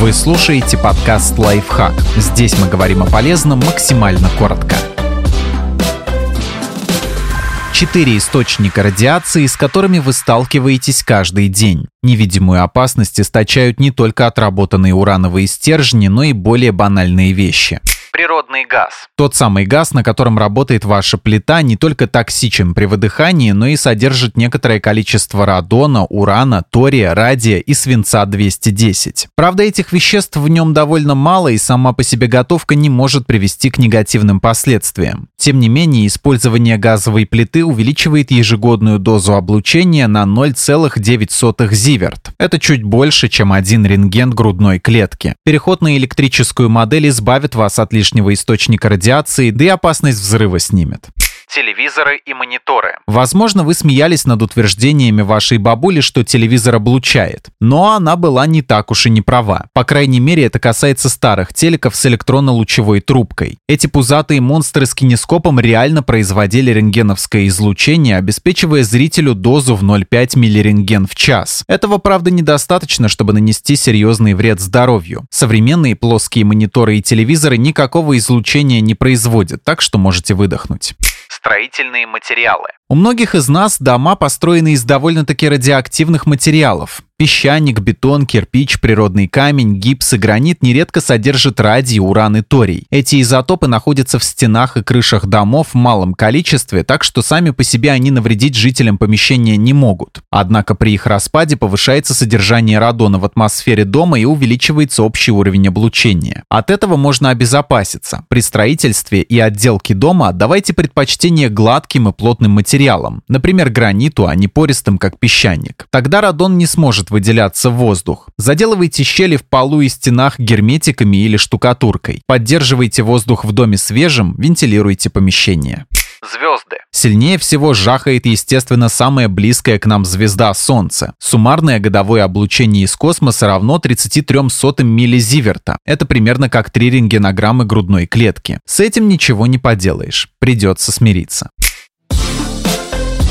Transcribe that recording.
Вы слушаете подкаст «Лайфхак». Здесь мы говорим о полезном максимально коротко. Четыре источника радиации, с которыми вы сталкиваетесь каждый день. Невидимую опасность источают не только отработанные урановые стержни, но и более банальные вещи – природный газ. Тот самый газ, на котором работает ваша плита, не только токсичен при выдыхании, но и содержит некоторое количество радона, урана, тория, радия и свинца-210. Правда, этих веществ в нем довольно мало, и сама по себе готовка не может привести к негативным последствиям. Тем не менее, использование газовой плиты увеличивает ежегодную дозу облучения на 0,9 зиверт. Это чуть больше, чем один рентген грудной клетки. Переход на электрическую модель избавит вас от лишнего источника радиации, да и опасность взрыва снимет телевизоры и мониторы. Возможно, вы смеялись над утверждениями вашей бабули, что телевизор облучает. Но она была не так уж и не права. По крайней мере, это касается старых телеков с электронно-лучевой трубкой. Эти пузатые монстры с кинескопом реально производили рентгеновское излучение, обеспечивая зрителю дозу в 0,5 миллирентген в час. Этого, правда, недостаточно, чтобы нанести серьезный вред здоровью. Современные плоские мониторы и телевизоры никакого излучения не производят, так что можете выдохнуть строительные материалы. У многих из нас дома построены из довольно-таки радиоактивных материалов. Песчаник, бетон, кирпич, природный камень, гипс и гранит нередко содержат радий, уран и торий. Эти изотопы находятся в стенах и крышах домов в малом количестве, так что сами по себе они навредить жителям помещения не могут. Однако при их распаде повышается содержание радона в атмосфере дома и увеличивается общий уровень облучения. От этого можно обезопаситься. При строительстве и отделке дома отдавайте предпочтение гладким и плотным материалам, например, граниту, а не пористым, как песчаник. Тогда радон не сможет может выделяться воздух. Заделывайте щели в полу и стенах герметиками или штукатуркой. Поддерживайте воздух в доме свежим, вентилируйте помещение. Звезды. Сильнее всего жахает, естественно, самая близкая к нам звезда Солнце. Суммарное годовое облучение из космоса равно 33 сотым миллизиверта. Это примерно как 3 рентгенограммы грудной клетки. С этим ничего не поделаешь. Придется смириться.